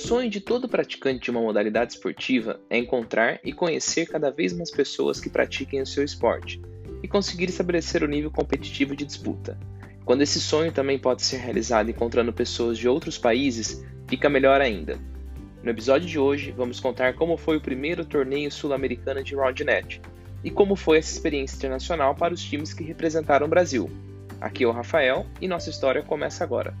sonho de todo praticante de uma modalidade esportiva é encontrar e conhecer cada vez mais pessoas que pratiquem o seu esporte e conseguir estabelecer o nível competitivo de disputa. Quando esse sonho também pode ser realizado encontrando pessoas de outros países, fica melhor ainda. No episódio de hoje, vamos contar como foi o primeiro torneio sul-americano de Roundnet e como foi essa experiência internacional para os times que representaram o Brasil. Aqui é o Rafael e nossa história começa agora.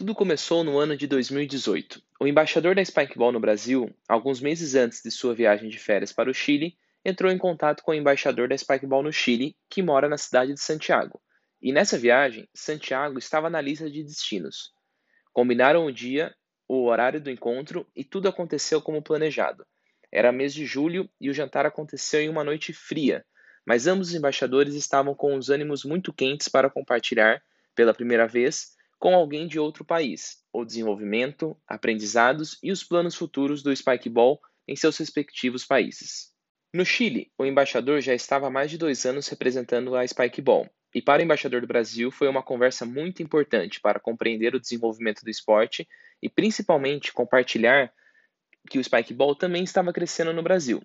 Tudo começou no ano de 2018. O embaixador da Spikeball no Brasil, alguns meses antes de sua viagem de férias para o Chile, entrou em contato com o embaixador da Spikeball no Chile, que mora na cidade de Santiago. E nessa viagem, Santiago estava na lista de destinos. Combinaram o dia, o horário do encontro e tudo aconteceu como planejado. Era mês de julho e o jantar aconteceu em uma noite fria, mas ambos os embaixadores estavam com os ânimos muito quentes para compartilhar, pela primeira vez, com alguém de outro país, o desenvolvimento, aprendizados e os planos futuros do Spikeball em seus respectivos países. No Chile, o embaixador já estava há mais de dois anos representando a Spikeball, e para o embaixador do Brasil foi uma conversa muito importante para compreender o desenvolvimento do esporte e principalmente compartilhar que o Spikeball também estava crescendo no Brasil.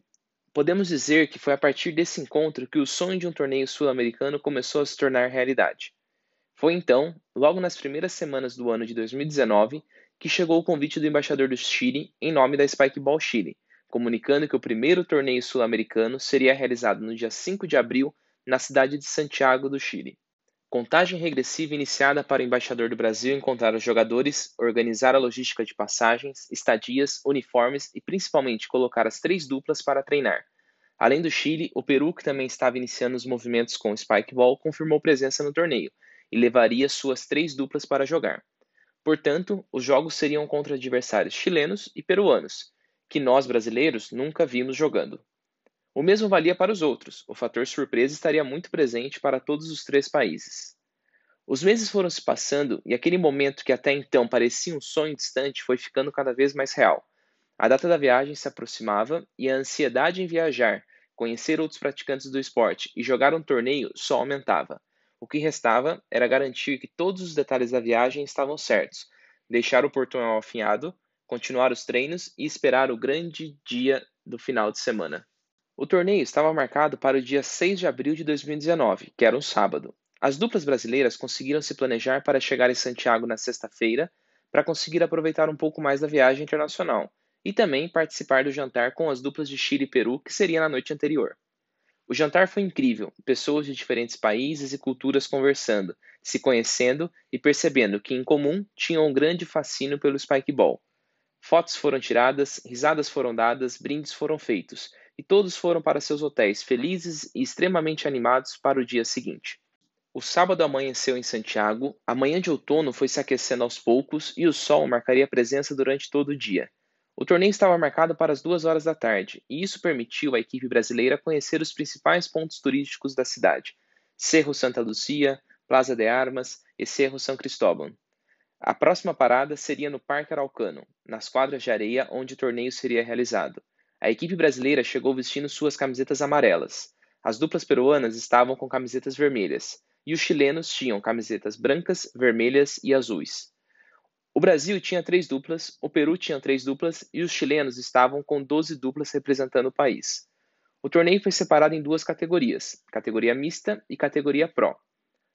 Podemos dizer que foi a partir desse encontro que o sonho de um torneio sul-americano começou a se tornar realidade. Foi então, logo nas primeiras semanas do ano de 2019, que chegou o convite do embaixador do Chile em nome da Spikeball Chile, comunicando que o primeiro torneio sul-americano seria realizado no dia 5 de abril na cidade de Santiago do Chile. Contagem regressiva iniciada para o embaixador do Brasil encontrar os jogadores, organizar a logística de passagens, estadias, uniformes e principalmente colocar as três duplas para treinar. Além do Chile, o Peru, que também estava iniciando os movimentos com o Spikeball, confirmou presença no torneio, e levaria suas três duplas para jogar. Portanto, os jogos seriam contra adversários chilenos e peruanos, que nós brasileiros nunca vimos jogando. O mesmo valia para os outros, o fator surpresa estaria muito presente para todos os três países. Os meses foram se passando e aquele momento que até então parecia um sonho distante foi ficando cada vez mais real. A data da viagem se aproximava e a ansiedade em viajar, conhecer outros praticantes do esporte e jogar um torneio só aumentava. O que restava era garantir que todos os detalhes da viagem estavam certos, deixar o portão afinhado, continuar os treinos e esperar o grande dia do final de semana. O torneio estava marcado para o dia 6 de abril de 2019, que era um sábado. As duplas brasileiras conseguiram se planejar para chegar em Santiago na sexta-feira para conseguir aproveitar um pouco mais da viagem internacional e também participar do jantar com as duplas de Chile e Peru, que seria na noite anterior. O jantar foi incrível, pessoas de diferentes países e culturas conversando, se conhecendo e percebendo que, em comum, tinham um grande fascínio pelo Spikeball. Fotos foram tiradas, risadas foram dadas, brindes foram feitos, e todos foram para seus hotéis felizes e extremamente animados para o dia seguinte. O sábado amanheceu em Santiago, a manhã de outono foi se aquecendo aos poucos e o sol marcaria presença durante todo o dia. O torneio estava marcado para as duas horas da tarde, e isso permitiu à equipe brasileira conhecer os principais pontos turísticos da cidade: Cerro Santa Lucia, Plaza de Armas e Cerro São Cristóbal. A próxima parada seria no Parque Araucano, nas quadras de areia onde o torneio seria realizado. A equipe brasileira chegou vestindo suas camisetas amarelas. As duplas peruanas estavam com camisetas vermelhas, e os chilenos tinham camisetas brancas, vermelhas e azuis. O Brasil tinha três duplas, o Peru tinha três duplas e os chilenos estavam com 12 duplas representando o país. O torneio foi separado em duas categorias, categoria mista e categoria Pro.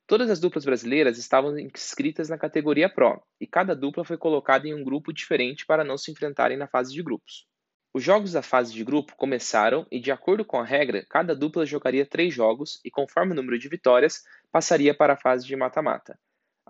Todas as duplas brasileiras estavam inscritas na categoria Pro e cada dupla foi colocada em um grupo diferente para não se enfrentarem na fase de grupos. Os jogos da fase de grupo começaram e, de acordo com a regra, cada dupla jogaria três jogos e, conforme o número de vitórias, passaria para a fase de mata-mata.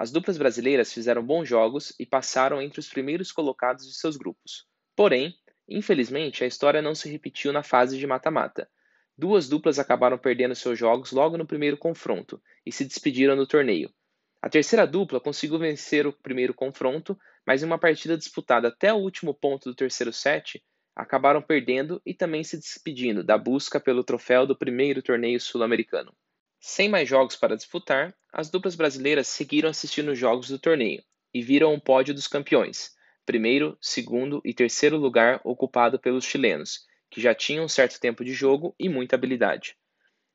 As duplas brasileiras fizeram bons jogos e passaram entre os primeiros colocados de seus grupos. Porém, infelizmente, a história não se repetiu na fase de mata-mata. Duas duplas acabaram perdendo seus jogos logo no primeiro confronto e se despediram do torneio. A terceira dupla conseguiu vencer o primeiro confronto, mas em uma partida disputada até o último ponto do terceiro set, acabaram perdendo e também se despedindo da busca pelo troféu do primeiro torneio sul-americano. Sem mais jogos para disputar, as duplas brasileiras seguiram assistindo os jogos do torneio e viram o pódio dos campeões, primeiro, segundo e terceiro lugar ocupado pelos chilenos, que já tinham um certo tempo de jogo e muita habilidade.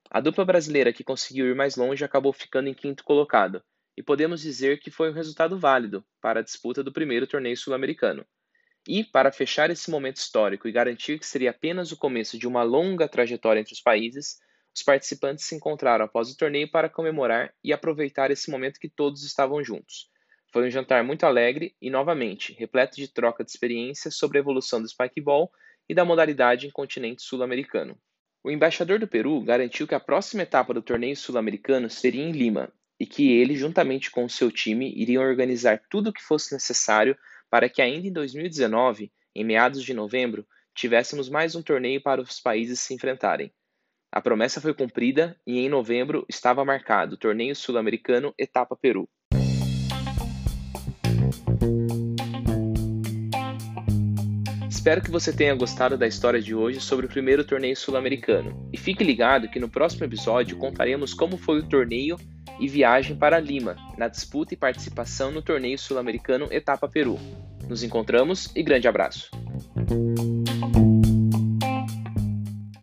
A dupla brasileira que conseguiu ir mais longe acabou ficando em quinto colocado, e podemos dizer que foi um resultado válido para a disputa do primeiro torneio sul-americano. E, para fechar esse momento histórico e garantir que seria apenas o começo de uma longa trajetória entre os países, os participantes se encontraram após o torneio para comemorar e aproveitar esse momento que todos estavam juntos. Foi um jantar muito alegre e, novamente, repleto de troca de experiências sobre a evolução do spikeball e da modalidade em continente sul-americano. O embaixador do Peru garantiu que a próxima etapa do torneio sul-americano seria em Lima e que ele, juntamente com o seu time, iriam organizar tudo o que fosse necessário para que ainda em 2019, em meados de novembro, tivéssemos mais um torneio para os países se enfrentarem. A promessa foi cumprida e em novembro estava marcado o Torneio Sul-Americano Etapa Peru. Espero que você tenha gostado da história de hoje sobre o primeiro torneio sul-americano. E fique ligado que no próximo episódio contaremos como foi o torneio e viagem para Lima, na disputa e participação no torneio sul-americano Etapa Peru. Nos encontramos e grande abraço!